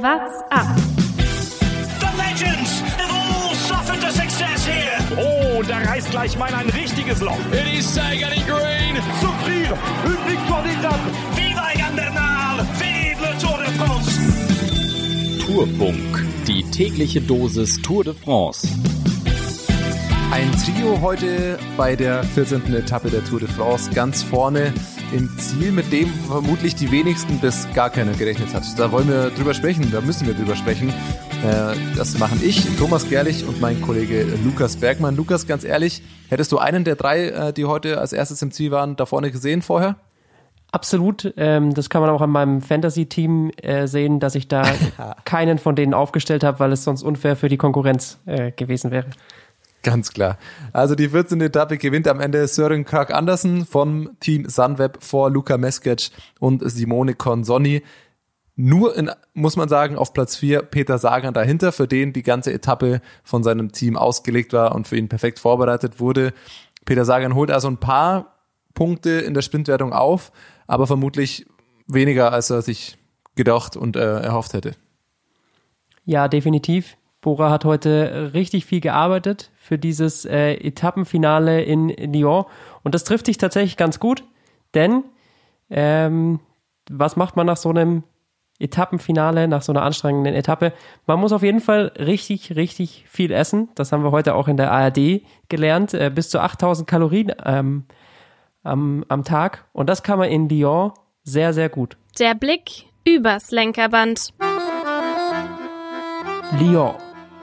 What's up? The legends have all suffered the success here. Oh, da reißt gleich mal ein richtiges Loch. It is Sagan in green. Souffrir, une victoire d'étape. Viva Egan Bernal! Vive le Tour de France! Tourfunk, die tägliche Dosis Tour de France. Ein Trio heute bei der 14. Etappe der Tour de France ganz vorne im Ziel, mit dem vermutlich die wenigsten bis gar keiner gerechnet hat. Da wollen wir drüber sprechen, da müssen wir drüber sprechen. Äh, das machen ich, Thomas Gerlich und mein Kollege Lukas Bergmann. Lukas, ganz ehrlich, hättest du einen der drei, äh, die heute als erstes im Ziel waren, da vorne gesehen vorher? Absolut. Ähm, das kann man auch an meinem Fantasy-Team äh, sehen, dass ich da keinen von denen aufgestellt habe, weil es sonst unfair für die Konkurrenz äh, gewesen wäre. Ganz klar. Also die 14. Etappe gewinnt am Ende Søren Krag Andersen vom Team Sunweb vor Luca Meskic und Simone Consonni. Nur in, muss man sagen, auf Platz 4 Peter Sagan dahinter, für den die ganze Etappe von seinem Team ausgelegt war und für ihn perfekt vorbereitet wurde. Peter Sagan holt also ein paar Punkte in der Sprintwertung auf, aber vermutlich weniger, als er sich gedacht und äh, erhofft hätte. Ja, definitiv. Bora hat heute richtig viel gearbeitet für dieses äh, Etappenfinale in Lyon. Und das trifft sich tatsächlich ganz gut, denn ähm, was macht man nach so einem Etappenfinale, nach so einer anstrengenden Etappe? Man muss auf jeden Fall richtig, richtig viel essen. Das haben wir heute auch in der ARD gelernt. Äh, bis zu 8000 Kalorien ähm, am, am Tag. Und das kann man in Lyon sehr, sehr gut. Der Blick übers Lenkerband. Lyon,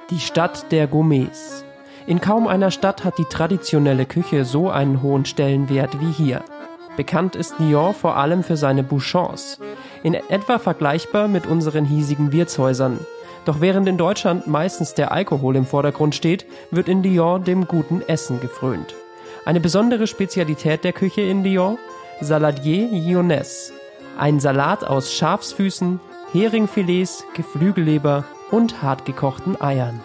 die Stadt der Gourmets. In kaum einer Stadt hat die traditionelle Küche so einen hohen Stellenwert wie hier. Bekannt ist Lyon vor allem für seine Bouchons, in etwa vergleichbar mit unseren hiesigen Wirtshäusern. Doch während in Deutschland meistens der Alkohol im Vordergrund steht, wird in Lyon dem guten Essen gefrönt. Eine besondere Spezialität der Küche in Lyon? Saladier Lyonnaise. Ein Salat aus Schafsfüßen, Heringfilets, Geflügelleber und hartgekochten Eiern.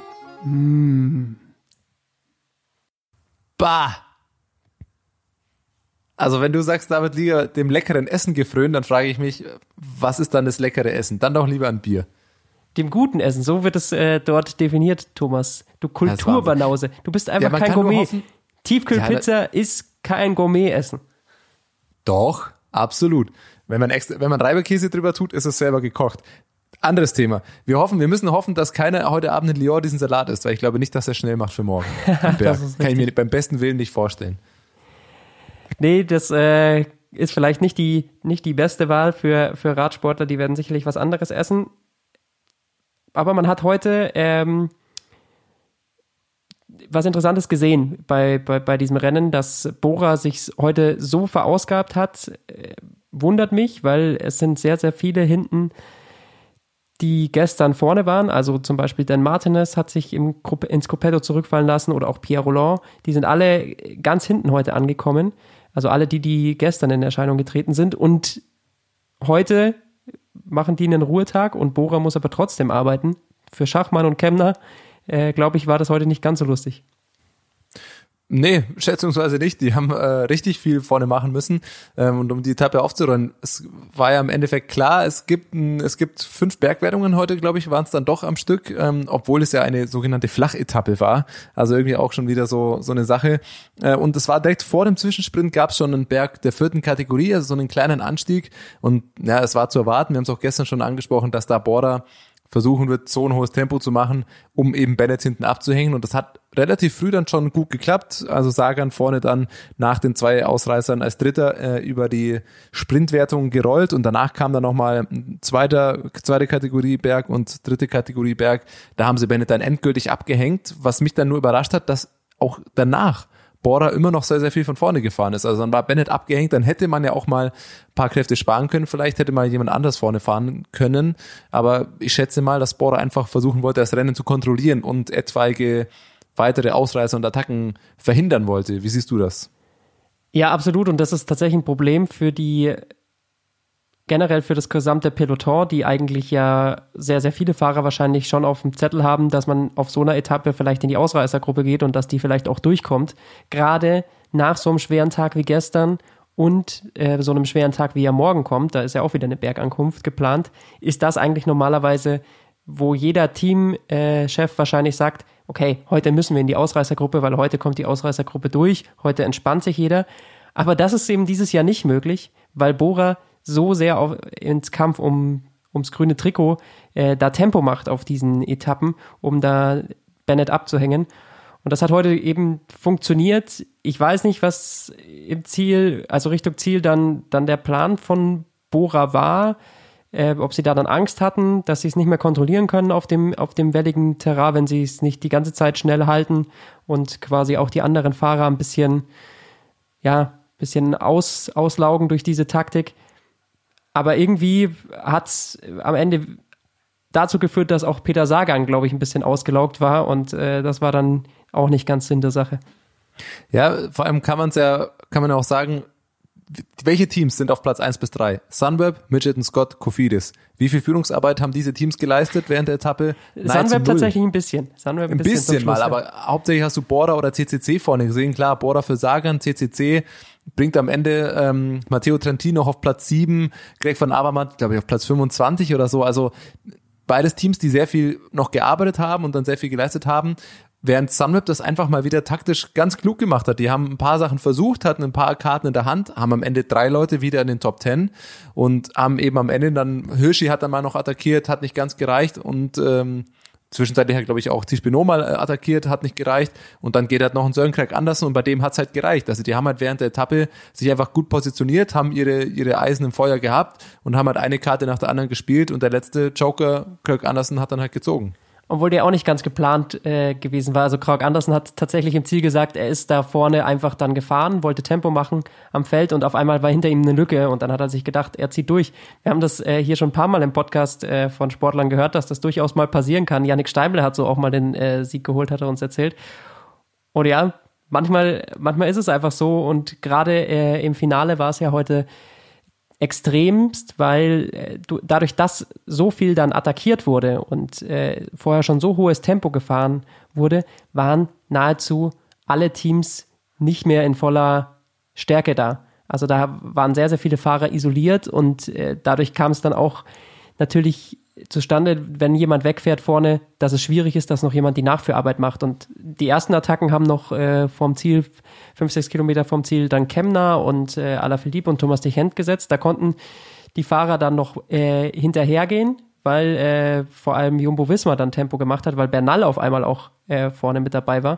Mmh. Bah! Also wenn du sagst, David Liga dem leckeren Essen gefrönt, dann frage ich mich, was ist dann das leckere Essen? Dann doch lieber ein Bier. Dem guten Essen, so wird es äh, dort definiert, Thomas. Du Kulturbanause. Du bist einfach Ja, kein Gourmet. Tiefkühlpizza ist kein Gourmet-Essen. Doch, absolut. Wenn man extra, wenn man Reiberkäse drüber tut, ist es selber gekocht. Anderes Thema. Wir hoffen, wir müssen hoffen, dass keiner heute Abend in Lyon diesen Salat isst, weil ich glaube nicht, dass er schnell macht für morgen. Ist Kann ich mir beim besten Willen nicht vorstellen. Nee, das äh, ist vielleicht nicht die, nicht die beste Wahl für, für Radsportler. Die werden sicherlich was anderes essen. Aber man hat heute ähm, was Interessantes gesehen bei, bei, bei diesem Rennen, dass Bora sich heute so verausgabt hat, äh, wundert mich, weil es sind sehr, sehr viele hinten, die gestern vorne waren. Also zum Beispiel Dan Martinez hat sich im, ins Gruppetto zurückfallen lassen oder auch Pierre Roland. Die sind alle ganz hinten heute angekommen. Also alle die, die gestern in Erscheinung getreten sind. Und heute machen die einen Ruhetag und Bora muss aber trotzdem arbeiten. Für Schachmann und Kemner, äh, glaube ich, war das heute nicht ganz so lustig. Nee, schätzungsweise nicht. Die haben äh, richtig viel vorne machen müssen. Ähm, und um die Etappe aufzurollen, es war ja im Endeffekt klar, es gibt, ein, es gibt fünf Bergwertungen heute, glaube ich, waren es dann doch am Stück, ähm, obwohl es ja eine sogenannte Flachetappe war. Also irgendwie auch schon wieder so, so eine Sache. Äh, und es war direkt vor dem Zwischensprint gab es schon einen Berg der vierten Kategorie, also so einen kleinen Anstieg. Und ja, es war zu erwarten. Wir haben es auch gestern schon angesprochen, dass da Border versuchen wird, so ein hohes Tempo zu machen, um eben Bennett hinten abzuhängen. Und das hat relativ früh dann schon gut geklappt. Also Sagan vorne dann nach den zwei Ausreißern als Dritter äh, über die Sprintwertung gerollt und danach kam dann nochmal zweiter, zweite Kategorie Berg und dritte Kategorie Berg. Da haben sie Bennett dann endgültig abgehängt, was mich dann nur überrascht hat, dass auch danach Bora immer noch sehr, sehr viel von vorne gefahren ist. Also dann war Bennett abgehängt, dann hätte man ja auch mal ein paar Kräfte sparen können. Vielleicht hätte mal jemand anders vorne fahren können. Aber ich schätze mal, dass Bora einfach versuchen wollte, das Rennen zu kontrollieren und etwaige weitere Ausreißer und Attacken verhindern wollte. Wie siehst du das? Ja, absolut. Und das ist tatsächlich ein Problem für die generell für das gesamte Peloton, die eigentlich ja sehr, sehr viele Fahrer wahrscheinlich schon auf dem Zettel haben, dass man auf so einer Etappe vielleicht in die Ausreißergruppe geht und dass die vielleicht auch durchkommt. Gerade nach so einem schweren Tag wie gestern und äh, so einem schweren Tag, wie er morgen kommt, da ist ja auch wieder eine Bergankunft geplant, ist das eigentlich normalerweise, wo jeder Teamchef wahrscheinlich sagt, okay, heute müssen wir in die Ausreißergruppe, weil heute kommt die Ausreißergruppe durch, heute entspannt sich jeder. Aber das ist eben dieses Jahr nicht möglich, weil Bora so sehr auf, ins Kampf um, ums grüne Trikot äh, da Tempo macht auf diesen Etappen, um da Bennett abzuhängen. Und das hat heute eben funktioniert. Ich weiß nicht, was im Ziel, also Richtung Ziel dann, dann der Plan von Bora war, äh, ob sie da dann Angst hatten, dass sie es nicht mehr kontrollieren können auf dem, auf dem welligen Terrain, wenn sie es nicht die ganze Zeit schnell halten und quasi auch die anderen Fahrer ein bisschen, ja, bisschen aus, auslaugen durch diese Taktik. Aber irgendwie hat es am Ende dazu geführt, dass auch Peter Sagan, glaube ich, ein bisschen ausgelaugt war und äh, das war dann auch nicht ganz Sinn der Sache. Ja, vor allem kann man es ja, kann man auch sagen, welche Teams sind auf Platz 1 bis 3? Sunweb, Midget Scott, Kofidis. Wie viel Führungsarbeit haben diese Teams geleistet während der Etappe? Sunweb tatsächlich ein bisschen. Sunweb ein bisschen, bisschen Schluss, mal, ja. aber hauptsächlich hast du Border oder CCC vorne gesehen. Klar, Border für Sagan, CCC bringt am Ende ähm, Matteo Trentino auf Platz 7, Greg van Avermaet, glaube ich, auf Platz 25 oder so. Also beides Teams, die sehr viel noch gearbeitet haben und dann sehr viel geleistet haben. Während Sunweb das einfach mal wieder taktisch ganz klug gemacht hat. Die haben ein paar Sachen versucht, hatten ein paar Karten in der Hand, haben am Ende drei Leute wieder in den Top Ten und haben eben am Ende dann, Hirschi hat dann mal noch attackiert, hat nicht ganz gereicht und ähm, Zwischenzeitlich hat, glaube ich, auch Tispino mal äh, attackiert, hat nicht gereicht. Und dann geht halt noch ein Sören Craig Andersen und bei dem hat's halt gereicht. Also die haben halt während der Etappe sich einfach gut positioniert, haben ihre, ihre Eisen im Feuer gehabt und haben halt eine Karte nach der anderen gespielt und der letzte Joker, Craig Andersen, hat dann halt gezogen obwohl der auch nicht ganz geplant äh, gewesen war. Also Krog Andersen hat tatsächlich im Ziel gesagt, er ist da vorne einfach dann gefahren, wollte Tempo machen am Feld und auf einmal war hinter ihm eine Lücke und dann hat er sich gedacht, er zieht durch. Wir haben das äh, hier schon ein paar Mal im Podcast äh, von Sportlern gehört, dass das durchaus mal passieren kann. Yannick Steimle hat so auch mal den äh, Sieg geholt, hat er uns erzählt. Und ja, manchmal, manchmal ist es einfach so und gerade äh, im Finale war es ja heute extremst, weil äh, du, dadurch, dass so viel dann attackiert wurde und äh, vorher schon so hohes Tempo gefahren wurde, waren nahezu alle Teams nicht mehr in voller Stärke da. Also da waren sehr, sehr viele Fahrer isoliert und äh, dadurch kam es dann auch natürlich zustande, wenn jemand wegfährt vorne, dass es schwierig ist, dass noch jemand die Nachführarbeit macht. Und die ersten Attacken haben noch äh, vom Ziel, fünf, sechs Kilometer vom Ziel, dann Kemner und äh, Alaphilippe und Thomas de Hent gesetzt. Da konnten die Fahrer dann noch äh, hinterhergehen, weil äh, vor allem Jumbo Wismar dann Tempo gemacht hat, weil Bernal auf einmal auch äh, vorne mit dabei war.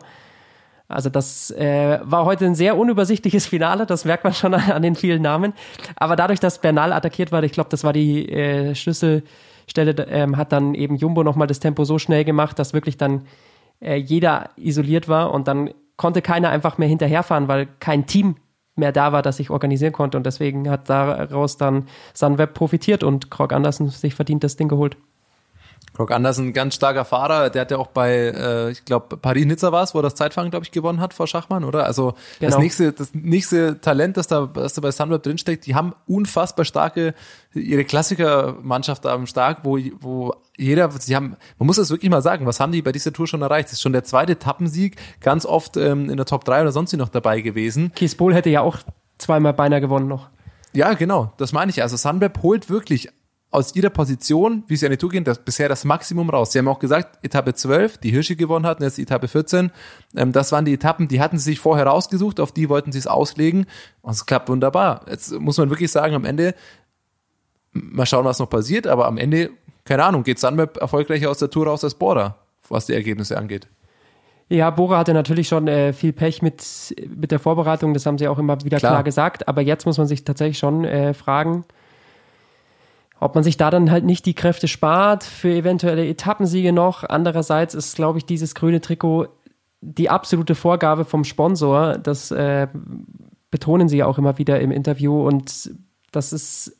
Also das äh, war heute ein sehr unübersichtliches Finale, das merkt man schon an, an den vielen Namen. Aber dadurch, dass Bernal attackiert war, ich glaube, das war die äh, Schlüssel, Stelle ähm, hat dann eben Jumbo nochmal das Tempo so schnell gemacht, dass wirklich dann äh, jeder isoliert war und dann konnte keiner einfach mehr hinterherfahren, weil kein Team mehr da war, das sich organisieren konnte und deswegen hat daraus dann Sunweb profitiert und Krog Andersen sich verdient das Ding geholt. Brock Andersen, ganz starker Fahrer, der hat ja auch bei, äh, ich glaube, Paris-Nizza war es, wo er das Zeitfahren, glaube ich, gewonnen hat vor Schachmann, oder? Also genau. das nächste, das nächste Talent, das da, das da bei Sunweb drinsteckt, die haben unfassbar starke, ihre Klassikermannschaft haben stark, wo, wo jeder, sie haben, man muss das wirklich mal sagen, was haben die bei dieser Tour schon erreicht? Das ist schon der zweite Tappensieg, ganz oft ähm, in der Top 3 oder sonst wie noch dabei gewesen. Kies Bohl hätte ja auch zweimal beinahe gewonnen noch. Ja, genau, das meine ich. Also Sunweb holt wirklich aus ihrer Position, wie sie an die Tour gehen, das, bisher das Maximum raus. Sie haben auch gesagt, Etappe 12, die Hirschi gewonnen hatten, jetzt Etappe 14, ähm, das waren die Etappen, die hatten sie sich vorher rausgesucht, auf die wollten sie es auslegen und es klappt wunderbar. Jetzt muss man wirklich sagen, am Ende, mal schauen, was noch passiert, aber am Ende, keine Ahnung, geht Sunweb erfolgreicher aus der Tour raus als Bora, was die Ergebnisse angeht. Ja, Bora hatte natürlich schon äh, viel Pech mit, mit der Vorbereitung, das haben sie auch immer wieder klar, klar gesagt, aber jetzt muss man sich tatsächlich schon äh, fragen, ob man sich da dann halt nicht die Kräfte spart für eventuelle Etappensiege noch. Andererseits ist, glaube ich, dieses grüne Trikot die absolute Vorgabe vom Sponsor. Das äh, betonen sie ja auch immer wieder im Interview. Und das ist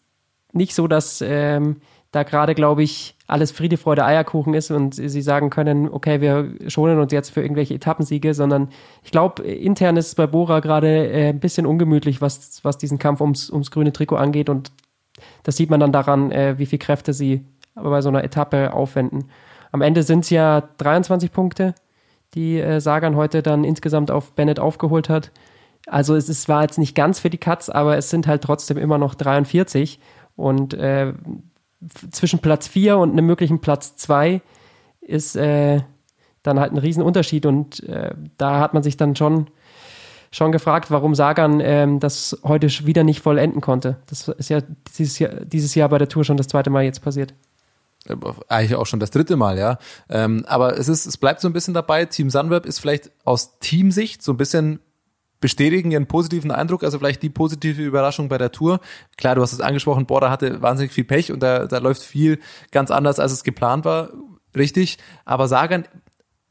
nicht so, dass ähm, da gerade, glaube ich, alles Friede, Freude, Eierkuchen ist und sie sagen können, okay, wir schonen uns jetzt für irgendwelche Etappensiege, sondern ich glaube, intern ist es bei Bora gerade äh, ein bisschen ungemütlich, was, was diesen Kampf ums, ums grüne Trikot angeht und das sieht man dann daran, äh, wie viel Kräfte sie bei so einer Etappe aufwenden. Am Ende sind es ja 23 Punkte, die äh, Sagan heute dann insgesamt auf Bennett aufgeholt hat. Also es ist, war jetzt nicht ganz für die Katz, aber es sind halt trotzdem immer noch 43 und äh, zwischen Platz 4 und einem möglichen Platz 2 ist äh, dann halt ein Riesenunterschied und äh, da hat man sich dann schon schon gefragt, warum Sagan ähm, das heute wieder nicht vollenden konnte. Das ist ja dieses Jahr, dieses Jahr bei der Tour schon das zweite Mal jetzt passiert. Eigentlich auch schon das dritte Mal, ja. Ähm, aber es ist, es bleibt so ein bisschen dabei. Team Sunweb ist vielleicht aus Teamsicht so ein bisschen bestätigen ihren positiven Eindruck, also vielleicht die positive Überraschung bei der Tour. Klar, du hast es angesprochen, Border hatte wahnsinnig viel Pech und da, da läuft viel ganz anders, als es geplant war, richtig. Aber Sagan,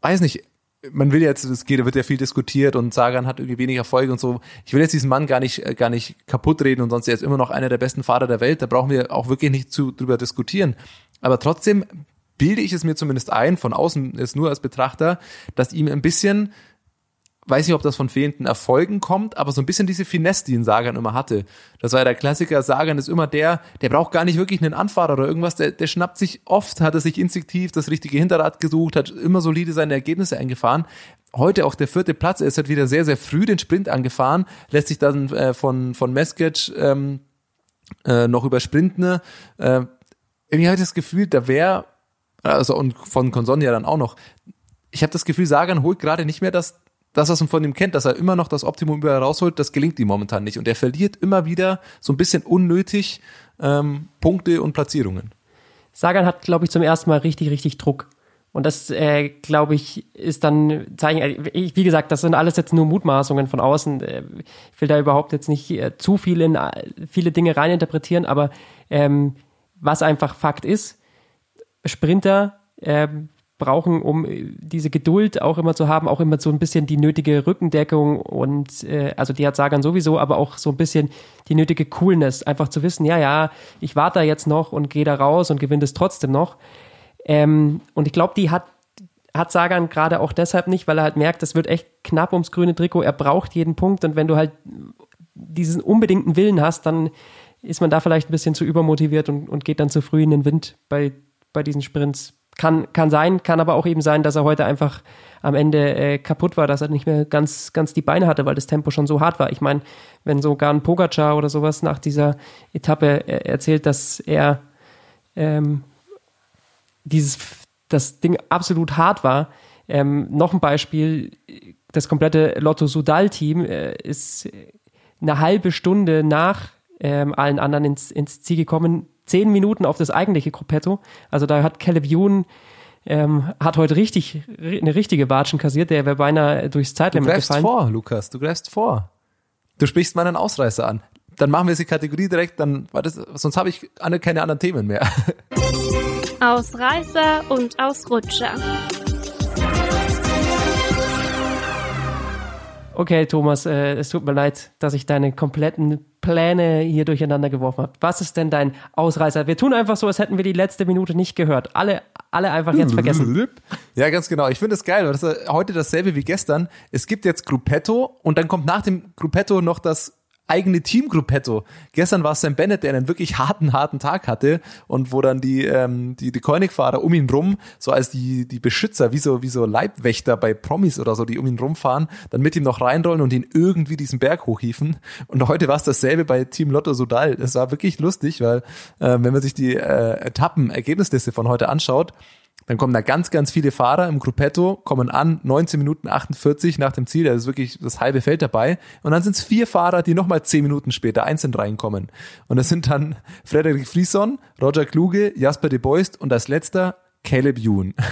weiß nicht, man will jetzt, es geht, wird ja viel diskutiert und Sagan hat irgendwie wenig Erfolg und so. Ich will jetzt diesen Mann gar nicht, gar nicht kaputt reden und sonst er ist immer noch einer der besten Fahrer der Welt. Da brauchen wir auch wirklich nicht zu, drüber diskutieren. Aber trotzdem bilde ich es mir zumindest ein, von außen ist nur als Betrachter, dass ihm ein bisschen weiß nicht, ob das von fehlenden Erfolgen kommt, aber so ein bisschen diese Finesse, die ein Sagan immer hatte. Das war ja der Klassiker, Sagan ist immer der, der braucht gar nicht wirklich einen Anfahrer oder irgendwas, der, der schnappt sich oft, hat er sich instinktiv das richtige Hinterrad gesucht, hat immer solide seine Ergebnisse eingefahren. Heute auch der vierte Platz, er ist halt wieder sehr, sehr früh den Sprint angefahren, lässt sich dann äh, von, von Meskic ähm, äh, noch übersprinten. Äh, irgendwie habe ich das Gefühl, da wäre, also und von Consonia dann auch noch, ich habe das Gefühl, Sagan holt gerade nicht mehr das das, was man von ihm kennt, dass er immer noch das Optimum überall rausholt, das gelingt ihm momentan nicht. Und er verliert immer wieder so ein bisschen unnötig ähm, Punkte und Platzierungen. Sagan hat, glaube ich, zum ersten Mal richtig, richtig Druck. Und das, äh, glaube ich, ist dann zeigen, äh, wie gesagt, das sind alles jetzt nur Mutmaßungen von außen. Äh, ich will da überhaupt jetzt nicht äh, zu viel in äh, viele Dinge reininterpretieren, aber ähm, was einfach Fakt ist, Sprinter ähm, brauchen, um äh, diese Geduld auch immer zu haben, auch immer so ein bisschen die nötige Rückendeckung und äh, also die hat Sagan sowieso, aber auch so ein bisschen die nötige Coolness, einfach zu wissen, ja, ja, ich warte da jetzt noch und gehe da raus und gewinne es trotzdem noch. Ähm, und ich glaube, die hat hat Sagan gerade auch deshalb nicht, weil er halt merkt, es wird echt knapp ums grüne Trikot. Er braucht jeden Punkt und wenn du halt diesen unbedingten Willen hast, dann ist man da vielleicht ein bisschen zu übermotiviert und, und geht dann zu früh in den Wind bei, bei diesen Sprints. Kann, kann sein, kann aber auch eben sein, dass er heute einfach am Ende äh, kaputt war, dass er nicht mehr ganz, ganz die Beine hatte, weil das Tempo schon so hart war. Ich meine, wenn sogar ein Pogacar oder sowas nach dieser Etappe äh, erzählt, dass er ähm, dieses, das Ding absolut hart war. Ähm, noch ein Beispiel, das komplette Lotto Sudal-Team äh, ist eine halbe Stunde nach ähm, allen anderen ins, ins Ziel gekommen, zehn Minuten auf das eigentliche Gruppetto. Also da hat Caleb Youn ähm, hat heute richtig eine richtige Watschen kassiert, der wäre beinahe durchs Zeitlimit du gefallen. Du vor, Lukas, du greifst vor. Du sprichst meinen Ausreißer an. Dann machen wir die Kategorie direkt, dann war das, sonst habe ich keine anderen Themen mehr. Ausreißer und Ausrutscher. Okay, Thomas, äh, es tut mir leid, dass ich deine kompletten Pläne hier durcheinander geworfen habe. Was ist denn dein Ausreißer? Wir tun einfach so, als hätten wir die letzte Minute nicht gehört. Alle, alle einfach jetzt vergessen. Ja, ganz genau. Ich finde es geil, weil das heute dasselbe wie gestern. Es gibt jetzt Gruppetto und dann kommt nach dem Gruppetto noch das eigene Teamgruppetto. Gestern war es Sam Bennett, der einen wirklich harten, harten Tag hatte und wo dann die, ähm, die, die Koenig-Fahrer um ihn rum, so als die, die Beschützer, wie so, wie so Leibwächter bei Promis oder so, die um ihn rumfahren, dann mit ihm noch reinrollen und ihn irgendwie diesen Berg hochhieven. Und heute war es dasselbe bei Team Lotto Sudal. Es war wirklich lustig, weil äh, wenn man sich die äh, Etappen-Ergebnisliste von heute anschaut, dann kommen da ganz, ganz viele Fahrer im Gruppetto, kommen an, 19 Minuten 48 nach dem Ziel, da ist wirklich das halbe Feld dabei. Und dann sind es vier Fahrer, die nochmal 10 Minuten später einzeln reinkommen. Und das sind dann Frederik Frieson, Roger Kluge, Jasper de Beust und als letzter Caleb Youn.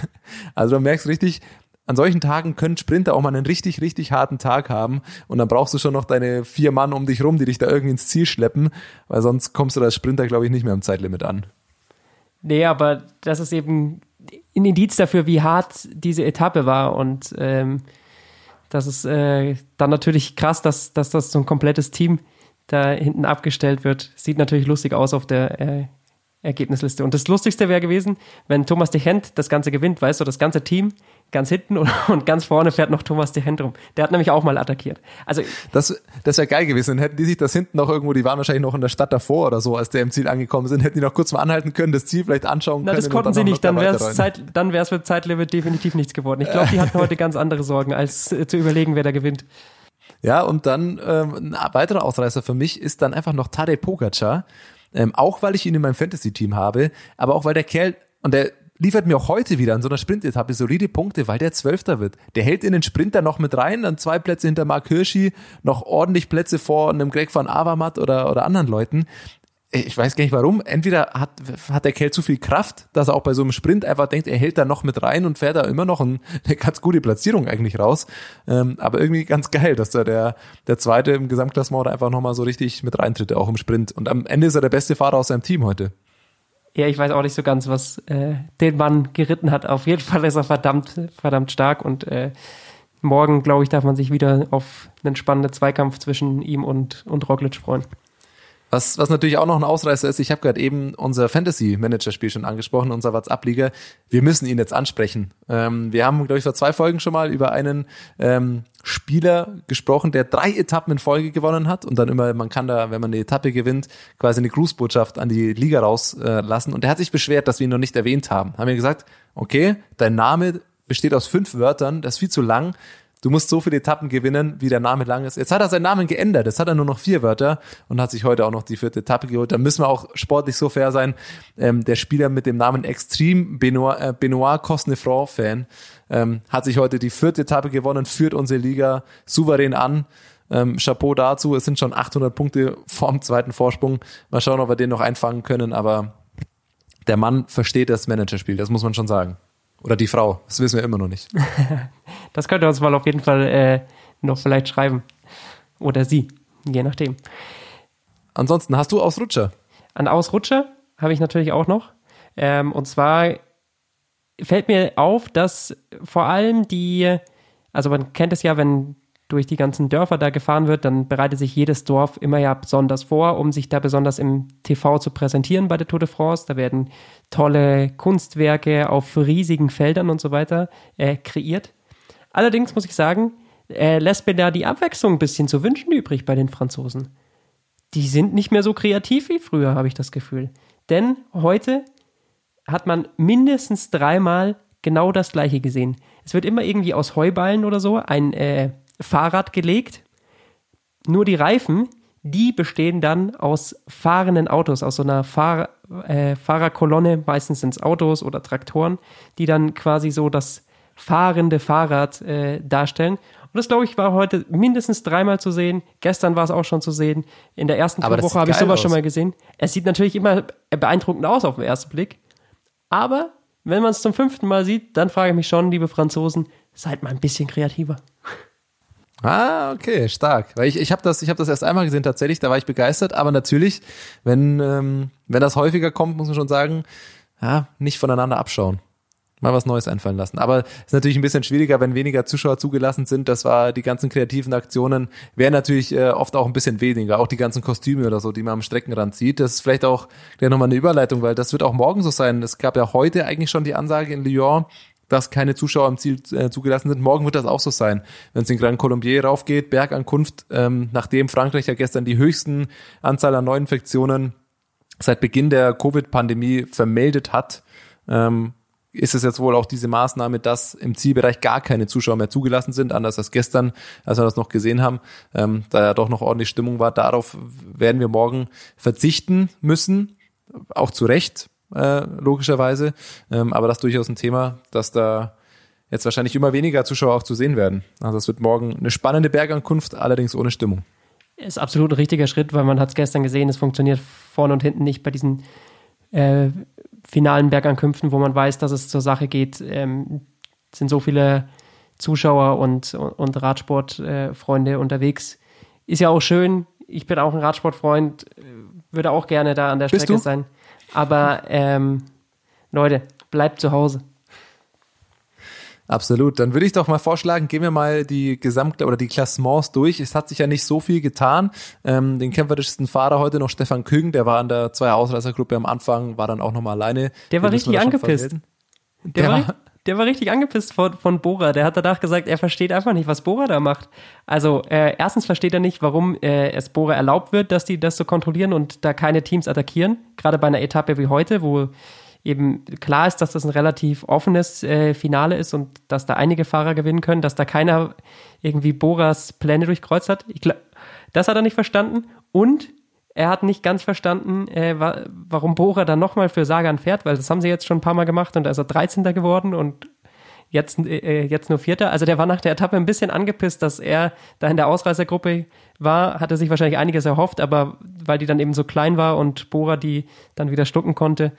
Also du merkst richtig, an solchen Tagen können Sprinter auch mal einen richtig, richtig harten Tag haben und dann brauchst du schon noch deine vier Mann um dich rum, die dich da irgendwie ins Ziel schleppen, weil sonst kommst du als Sprinter, glaube ich, nicht mehr am Zeitlimit an. Nee, aber das ist eben ein Indiz dafür, wie hart diese Etappe war. Und ähm, das ist äh, dann natürlich krass, dass, dass das so ein komplettes Team da hinten abgestellt wird. Sieht natürlich lustig aus auf der äh, Ergebnisliste. Und das Lustigste wäre gewesen, wenn Thomas de Hent das Ganze gewinnt, weißt du, das ganze Team ganz hinten und, und ganz vorne fährt noch Thomas de Hent rum. Der hat nämlich auch mal attackiert. Also das, das wäre geil gewesen. Dann hätten die sich das hinten noch irgendwo, die waren wahrscheinlich noch in der Stadt davor oder so, als der im Ziel angekommen sind, hätten die noch kurz mal anhalten können, das Ziel vielleicht anschauen Na, können. das konnten sie nicht. Dann wäre es Zeit, dann mit Zeitlimit definitiv nichts geworden. Ich glaube, die hatten heute ganz andere Sorgen, als äh, zu überlegen, wer da gewinnt. Ja, und dann ähm, ein weiterer Ausreißer für mich ist dann einfach noch Tadej Pogacar. Ähm, auch weil ich ihn in meinem Fantasy-Team habe, aber auch weil der Kerl, und der liefert mir auch heute wieder an so einer Sprintetappe solide Punkte, weil der Zwölfter wird. Der hält in den Sprinter noch mit rein, dann zwei Plätze hinter Mark Hirschi, noch ordentlich Plätze vor einem Greg van Avermaet oder, oder anderen Leuten. Ich weiß gar nicht warum. Entweder hat, hat der Kerl zu viel Kraft, dass er auch bei so einem Sprint einfach denkt, er hält da noch mit rein und fährt da immer noch ein, eine ganz gute Platzierung eigentlich raus. Ähm, aber irgendwie ganz geil, dass da der, der Zweite im Gesamtklassement einfach nochmal so richtig mit reintritt, auch im Sprint. Und am Ende ist er der beste Fahrer aus seinem Team heute. Ja, ich weiß auch nicht so ganz, was äh, den Mann geritten hat. Auf jeden Fall ist er verdammt, verdammt stark und äh, morgen, glaube ich, darf man sich wieder auf einen spannenden Zweikampf zwischen ihm und, und Roglic freuen. Was, was natürlich auch noch ein Ausreißer ist, ich habe gerade eben unser Fantasy-Manager-Spiel schon angesprochen, unser WhatsApp-Liga. Wir müssen ihn jetzt ansprechen. Ähm, wir haben, glaube ich, vor zwei Folgen schon mal über einen ähm, Spieler gesprochen, der drei Etappen in Folge gewonnen hat und dann immer, man kann da, wenn man eine Etappe gewinnt, quasi eine Grußbotschaft an die Liga rauslassen. Äh, und der hat sich beschwert, dass wir ihn noch nicht erwähnt haben. Haben wir gesagt, okay, dein Name besteht aus fünf Wörtern, das ist viel zu lang du musst so viele Etappen gewinnen, wie der Name lang ist. Jetzt hat er seinen Namen geändert. Jetzt hat er nur noch vier Wörter und hat sich heute auch noch die vierte Etappe geholt. Da müssen wir auch sportlich so fair sein. Ähm, der Spieler mit dem Namen Extreme Benoit, äh, Benoit Cosnefranc-Fan ähm, hat sich heute die vierte Etappe gewonnen, führt unsere Liga souverän an. Ähm, Chapeau dazu. Es sind schon 800 Punkte vorm zweiten Vorsprung. Mal schauen, ob wir den noch einfangen können. Aber der Mann versteht das Managerspiel. Das muss man schon sagen. Oder die Frau. Das wissen wir immer noch nicht. das könnt ihr uns mal auf jeden Fall äh, noch vielleicht schreiben. Oder sie, je nachdem. Ansonsten hast du Ausrutscher. An Ausrutscher habe ich natürlich auch noch. Ähm, und zwar fällt mir auf, dass vor allem die, also man kennt es ja, wenn durch die ganzen Dörfer da gefahren wird, dann bereitet sich jedes Dorf immer ja besonders vor, um sich da besonders im TV zu präsentieren bei der Tour de France. Da werden tolle Kunstwerke auf riesigen Feldern und so weiter äh, kreiert. Allerdings muss ich sagen, äh, lässt mir da die Abwechslung ein bisschen zu wünschen übrig bei den Franzosen. Die sind nicht mehr so kreativ wie früher, habe ich das Gefühl. Denn heute hat man mindestens dreimal genau das gleiche gesehen. Es wird immer irgendwie aus Heuballen oder so ein äh, Fahrrad gelegt. Nur die Reifen, die bestehen dann aus fahrenden Autos, aus so einer Fahr äh, Fahrerkolonne, meistens sind es Autos oder Traktoren, die dann quasi so das fahrende Fahrrad äh, darstellen. Und das, glaube ich, war heute mindestens dreimal zu sehen. Gestern war es auch schon zu sehen. In der ersten Woche habe ich sowas aus. schon mal gesehen. Es sieht natürlich immer beeindruckend aus auf den ersten Blick. Aber wenn man es zum fünften Mal sieht, dann frage ich mich schon, liebe Franzosen, seid mal ein bisschen kreativer. Ah, okay, stark. Weil ich, ich habe das, ich habe das erst einmal gesehen tatsächlich, da war ich begeistert. Aber natürlich, wenn ähm, wenn das häufiger kommt, muss man schon sagen, ja, nicht voneinander abschauen. Mal was Neues einfallen lassen. Aber ist natürlich ein bisschen schwieriger, wenn weniger Zuschauer zugelassen sind. Das war die ganzen kreativen Aktionen, wären natürlich äh, oft auch ein bisschen weniger. Auch die ganzen Kostüme oder so, die man am Streckenrand sieht. Das ist vielleicht auch gleich nochmal eine Überleitung, weil das wird auch morgen so sein. Es gab ja heute eigentlich schon die Ansage in Lyon, dass keine Zuschauer im Ziel äh, zugelassen sind. Morgen wird das auch so sein, wenn es in Grand Colombier raufgeht, Bergankunft, ähm, nachdem Frankreich ja gestern die höchsten Anzahl an Neuinfektionen seit Beginn der Covid-Pandemie vermeldet hat, ähm, ist es jetzt wohl auch diese Maßnahme, dass im Zielbereich gar keine Zuschauer mehr zugelassen sind, anders als gestern, als wir das noch gesehen haben, ähm, da ja doch noch ordentlich Stimmung war. Darauf werden wir morgen verzichten müssen, auch zu Recht äh, logischerweise. Ähm, aber das ist durchaus ein Thema, dass da jetzt wahrscheinlich immer weniger Zuschauer auch zu sehen werden. Also es wird morgen eine spannende Bergankunft, allerdings ohne Stimmung. Ist absolut ein richtiger Schritt, weil man hat es gestern gesehen, es funktioniert vorne und hinten nicht bei diesen äh, finalen Bergankünften, wo man weiß, dass es zur Sache geht. Ähm, sind so viele Zuschauer und, und Radsportfreunde äh, unterwegs. Ist ja auch schön. Ich bin auch ein Radsportfreund, äh, würde auch gerne da an der Bist Strecke du? sein. Aber ähm, Leute, bleibt zu Hause. Absolut. Dann würde ich doch mal vorschlagen, gehen wir mal die Gesamt- oder die Klassements durch. Es hat sich ja nicht so viel getan. Ähm, den kämpferischsten Fahrer heute noch Stefan Küng, der war an der zwei Ausreißergruppe am Anfang, war dann auch nochmal alleine. Der war richtig angepisst. Der, der, war, der war richtig angepisst von, von Bora. Der hat danach gesagt, er versteht einfach nicht, was Bora da macht. Also äh, erstens versteht er nicht, warum äh, es Bora erlaubt wird, dass die das so kontrollieren und da keine Teams attackieren. Gerade bei einer Etappe wie heute, wo eben klar ist, dass das ein relativ offenes äh, Finale ist und dass da einige Fahrer gewinnen können, dass da keiner irgendwie Boras Pläne durchkreuzt hat. Glaub, das hat er nicht verstanden und er hat nicht ganz verstanden, äh, wa warum Bora dann nochmal für Sagan fährt, weil das haben sie jetzt schon ein paar Mal gemacht und da ist er 13. geworden und jetzt, äh, jetzt nur Vierter. Also der war nach der Etappe ein bisschen angepisst, dass er da in der Ausreißergruppe war, hatte sich wahrscheinlich einiges erhofft, aber weil die dann eben so klein war und Bora die dann wieder schlucken konnte,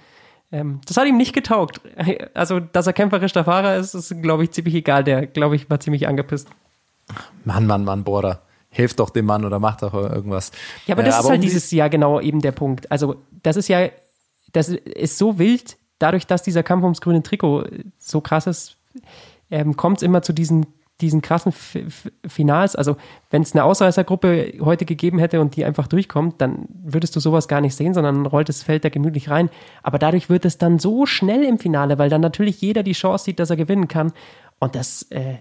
ähm, das hat ihm nicht getaugt. Also, dass er kämpferischer Fahrer ist, ist, glaube ich, ziemlich egal. Der, glaube ich, war ziemlich angepisst. Mann, Mann, Mann, Bora hilft doch dem Mann oder macht doch irgendwas. Ja, aber das äh, aber ist halt um dieses Jahr genau eben der Punkt. Also, das ist ja, das ist so wild, dadurch, dass dieser Kampf ums grüne Trikot so krass ist, ähm, kommt es immer zu diesen, diesen krassen F F Finals. Also, wenn es eine Ausreißergruppe heute gegeben hätte und die einfach durchkommt, dann würdest du sowas gar nicht sehen, sondern rollt das Feld da gemütlich rein. Aber dadurch wird es dann so schnell im Finale, weil dann natürlich jeder die Chance sieht, dass er gewinnen kann. Und das, äh,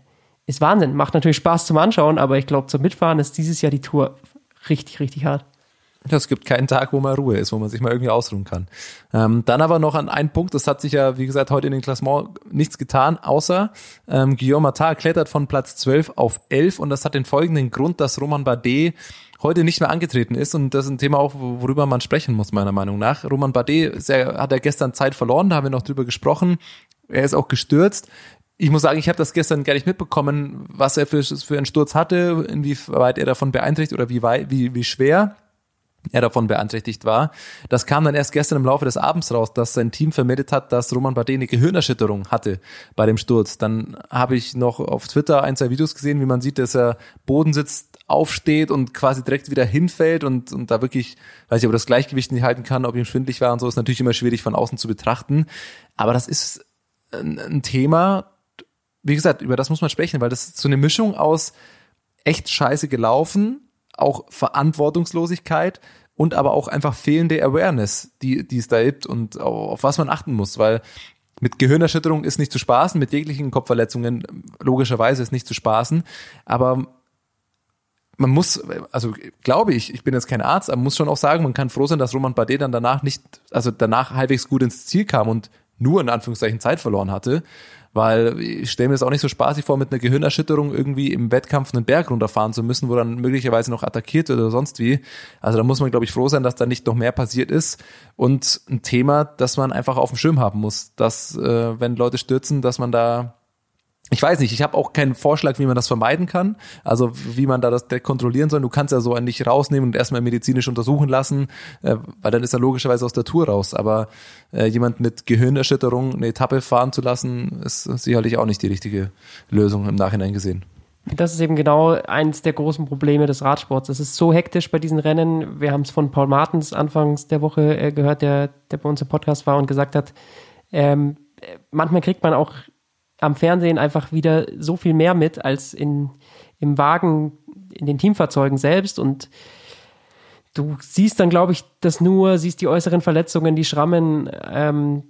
ist Wahnsinn. Macht natürlich Spaß zum Anschauen, aber ich glaube, zum Mitfahren ist dieses Jahr die Tour richtig, richtig hart. Es gibt keinen Tag, wo mal Ruhe ist, wo man sich mal irgendwie ausruhen kann. Ähm, dann aber noch an einen Punkt, das hat sich ja, wie gesagt, heute in den Klassement nichts getan, außer ähm, Guillaume Matar klettert von Platz 12 auf 11 und das hat den folgenden Grund, dass Roman Bardet heute nicht mehr angetreten ist und das ist ein Thema auch, worüber man sprechen muss, meiner Meinung nach. Roman Bardet ja, hat er gestern Zeit verloren, da haben wir noch drüber gesprochen. Er ist auch gestürzt ich muss sagen, ich habe das gestern gar nicht mitbekommen, was er für, für einen Sturz hatte, inwieweit er davon beeinträchtigt oder wie, weit, wie, wie schwer er davon beeinträchtigt war. Das kam dann erst gestern im Laufe des Abends raus, dass sein Team vermeldet hat, dass Roman Bardet eine Gehirnerschütterung hatte bei dem Sturz. Dann habe ich noch auf Twitter ein, zwei Videos gesehen, wie man sieht, dass er Boden sitzt, aufsteht und quasi direkt wieder hinfällt und, und da wirklich, weiß ich, ob das Gleichgewicht nicht halten kann, ob ihm schwindlig war und so, ist natürlich immer schwierig von außen zu betrachten. Aber das ist ein, ein Thema, wie gesagt, über das muss man sprechen, weil das ist so eine Mischung aus echt scheiße gelaufen, auch Verantwortungslosigkeit und aber auch einfach fehlende Awareness, die, die es da gibt und auf was man achten muss, weil mit Gehirnerschütterung ist nicht zu spaßen, mit jeglichen Kopfverletzungen logischerweise ist nicht zu spaßen, aber man muss, also glaube ich, ich bin jetzt kein Arzt, aber man muss schon auch sagen, man kann froh sein, dass Roman Bardet dann danach nicht, also danach halbwegs gut ins Ziel kam und nur in Anführungszeichen Zeit verloren hatte, weil ich stelle mir das auch nicht so spaßig vor, mit einer Gehirnerschütterung irgendwie im Wettkampf einen Berg runterfahren zu müssen, wo dann möglicherweise noch attackiert wird oder sonst wie. Also da muss man, glaube ich, froh sein, dass da nicht noch mehr passiert ist. Und ein Thema, das man einfach auf dem Schirm haben muss, dass äh, wenn Leute stürzen, dass man da ich weiß nicht, ich habe auch keinen Vorschlag, wie man das vermeiden kann. Also wie man da das kontrollieren soll. Du kannst ja so einen nicht rausnehmen und erstmal medizinisch untersuchen lassen, äh, weil dann ist er logischerweise aus der Tour raus. Aber äh, jemand mit Gehirnerschütterung eine Etappe fahren zu lassen, ist sicherlich auch nicht die richtige Lösung im Nachhinein gesehen. Das ist eben genau eins der großen Probleme des Radsports. Es ist so hektisch bei diesen Rennen. Wir haben es von Paul Martens anfangs der Woche äh, gehört, der, der bei uns im Podcast war und gesagt hat, ähm, manchmal kriegt man auch am Fernsehen einfach wieder so viel mehr mit als in, im Wagen, in den Teamfahrzeugen selbst und du siehst dann, glaube ich, das nur, siehst die äußeren Verletzungen, die Schrammen. Ähm,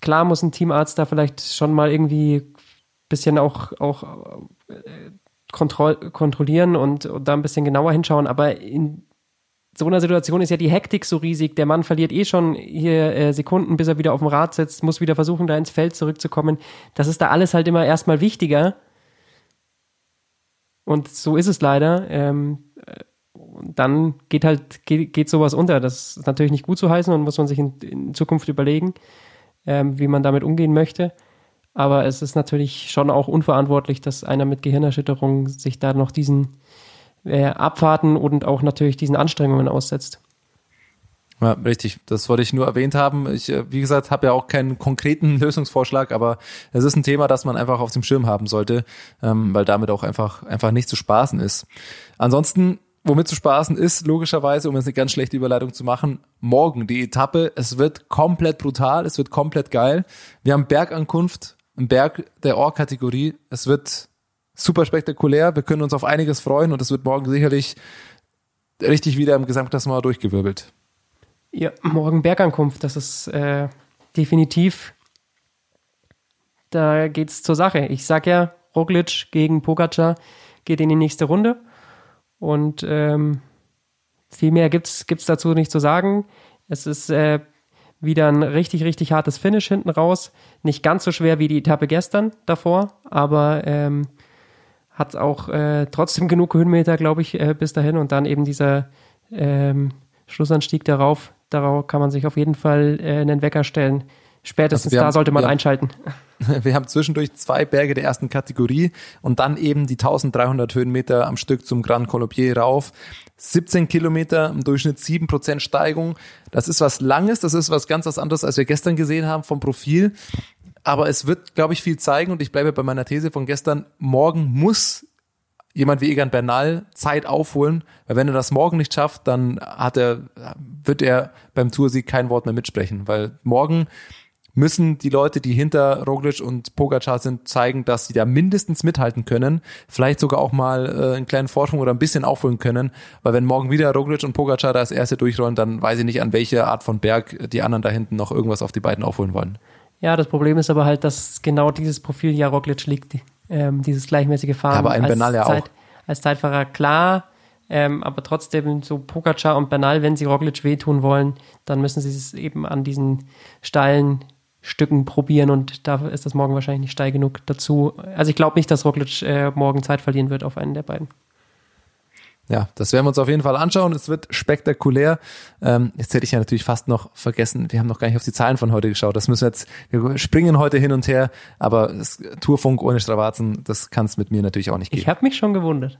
klar muss ein Teamarzt da vielleicht schon mal irgendwie ein bisschen auch, auch äh, kontroll kontrollieren und, und da ein bisschen genauer hinschauen, aber in so einer Situation ist ja die Hektik so riesig. Der Mann verliert eh schon hier äh, Sekunden, bis er wieder auf dem Rad sitzt, muss wieder versuchen, da ins Feld zurückzukommen. Das ist da alles halt immer erstmal wichtiger. Und so ist es leider. Ähm, und dann geht halt, geht, geht sowas unter. Das ist natürlich nicht gut zu heißen und muss man sich in, in Zukunft überlegen, ähm, wie man damit umgehen möchte. Aber es ist natürlich schon auch unverantwortlich, dass einer mit Gehirnerschütterung sich da noch diesen äh, Abfahrten und auch natürlich diesen Anstrengungen aussetzt. Ja, richtig. Das wollte ich nur erwähnt haben. Ich, äh, wie gesagt, habe ja auch keinen konkreten Lösungsvorschlag, aber es ist ein Thema, das man einfach auf dem Schirm haben sollte, ähm, weil damit auch einfach, einfach nicht zu spaßen ist. Ansonsten, womit zu spaßen ist, logischerweise, um jetzt eine ganz schlechte Überleitung zu machen, morgen die Etappe. Es wird komplett brutal, es wird komplett geil. Wir haben Bergankunft, ein Berg der Ohr-Kategorie. Es wird super spektakulär. Wir können uns auf einiges freuen und es wird morgen sicherlich richtig wieder im Gesamtklassement durchgewirbelt. Ja, morgen Bergankunft, das ist äh, definitiv, da geht's zur Sache. Ich sag ja, Roglic gegen Pogacar geht in die nächste Runde und ähm, viel mehr gibt's gibt's dazu nicht zu sagen. Es ist, äh, wieder ein richtig, richtig hartes Finish hinten raus. Nicht ganz so schwer wie die Etappe gestern davor, aber ähm, hat auch äh, trotzdem genug Höhenmeter, glaube ich, äh, bis dahin. Und dann eben dieser ähm, Schlussanstieg darauf. Darauf kann man sich auf jeden Fall äh, einen Wecker stellen. Spätestens Also da haben- sollte man haben- einschalten. Wir haben zwischendurch zwei Berge der ersten Kategorie und dann eben die 1300 Höhenmeter am Stück zum Grand Colombier rauf. 17 Kilometer, im Durchschnitt 7% Steigung. Das ist was Langes, das ist was ganz was anderes, als wir gestern gesehen haben vom Profil. Aber es wird, glaube ich, viel zeigen und ich bleibe bei meiner These von gestern. Morgen muss jemand wie Egan Bernal Zeit aufholen, weil wenn er das morgen nicht schafft, dann hat er, wird er beim Toursieg kein Wort mehr mitsprechen, weil morgen müssen die Leute, die hinter Roglic und Pogacar sind, zeigen, dass sie da mindestens mithalten können, vielleicht sogar auch mal äh, einen kleinen Vorsprung oder ein bisschen aufholen können, weil wenn morgen wieder Roglic und Pogacar da als erste durchrollen, dann weiß ich nicht, an welche Art von Berg die anderen da hinten noch irgendwas auf die beiden aufholen wollen. Ja, das Problem ist aber halt, dass genau dieses Profil ja Roglic liegt, ähm, dieses gleichmäßige Fahren. Ja, aber ein als Bernal ja Zeit, auch. Als Zeitfahrer klar, ähm, aber trotzdem so Pogacar und Bernal, wenn sie Roglic wehtun wollen, dann müssen sie es eben an diesen steilen Stücken probieren und da ist das morgen wahrscheinlich nicht steil genug dazu. Also ich glaube nicht, dass Roglic äh, morgen Zeit verlieren wird auf einen der beiden. Ja, das werden wir uns auf jeden Fall anschauen. Es wird spektakulär. Ähm, jetzt hätte ich ja natürlich fast noch vergessen, wir haben noch gar nicht auf die Zahlen von heute geschaut. Das müssen wir jetzt, wir springen heute hin und her, aber das Tourfunk ohne Stravazen, das kann es mit mir natürlich auch nicht Ich geben. habe mich schon gewundert.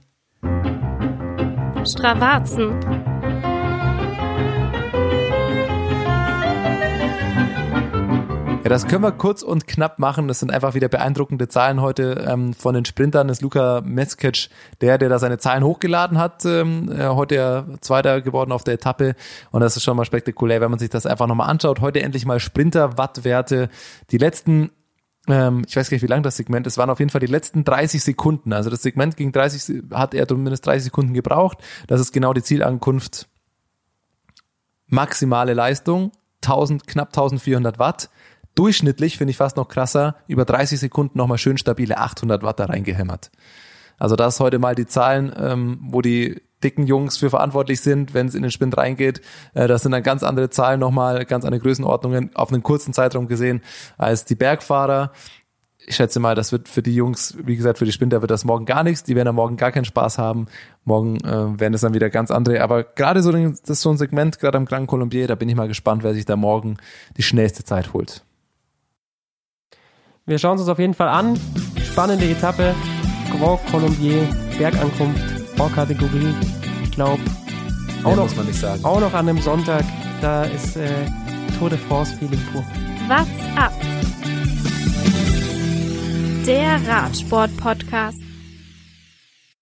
Stravazen. Ja, das können wir kurz und knapp machen. Das sind einfach wieder beeindruckende Zahlen heute ähm, von den Sprintern. Das ist Luka Meskic, der, der da seine Zahlen hochgeladen hat. Ähm, äh, heute ja Zweiter geworden auf der Etappe. Und das ist schon mal spektakulär, wenn man sich das einfach nochmal anschaut. Heute endlich mal Sprinter-Wattwerte. Die letzten ähm, ich weiß gar nicht, wie lang das Segment ist, waren auf jeden Fall die letzten 30 Sekunden. Also das Segment ging 30, Se- hat er zumindest 30 Sekunden gebraucht. Das ist genau die Zielankunft. Maximale Leistung, 1000, knapp 1400 Watt. Durchschnittlich, finde ich fast noch krasser, über 30 Sekunden nochmal schön stabile 800 Watt da reingehämmert. Also das heute mal die Zahlen, ähm, wo die dicken Jungs für verantwortlich sind, wenn es in den Sprint reingeht. Äh, das sind dann ganz andere Zahlen nochmal, ganz andere Größenordnungen auf einen kurzen Zeitraum gesehen als die Bergfahrer. Ich schätze mal, das wird für die Jungs, wie gesagt, für die Sprinter wird das morgen gar nichts. Die werden am Morgen gar keinen Spaß haben. Morgen äh, werden es dann wieder ganz andere. Aber gerade so, das ist so ein Segment, gerade am Grand Colombier, da bin ich mal gespannt, wer sich da morgen die schnellste Zeit holt. Wir schauen es uns auf jeden Fall an. Spannende Etappe. Grand Colombier, Bergankunft, Vorkategorie. Ich glaube, auch noch, muss man nicht sagen. auch noch an einem Sonntag. Da ist äh, Tour de France-Feeling pur. What's up? Der Radsport-Podcast.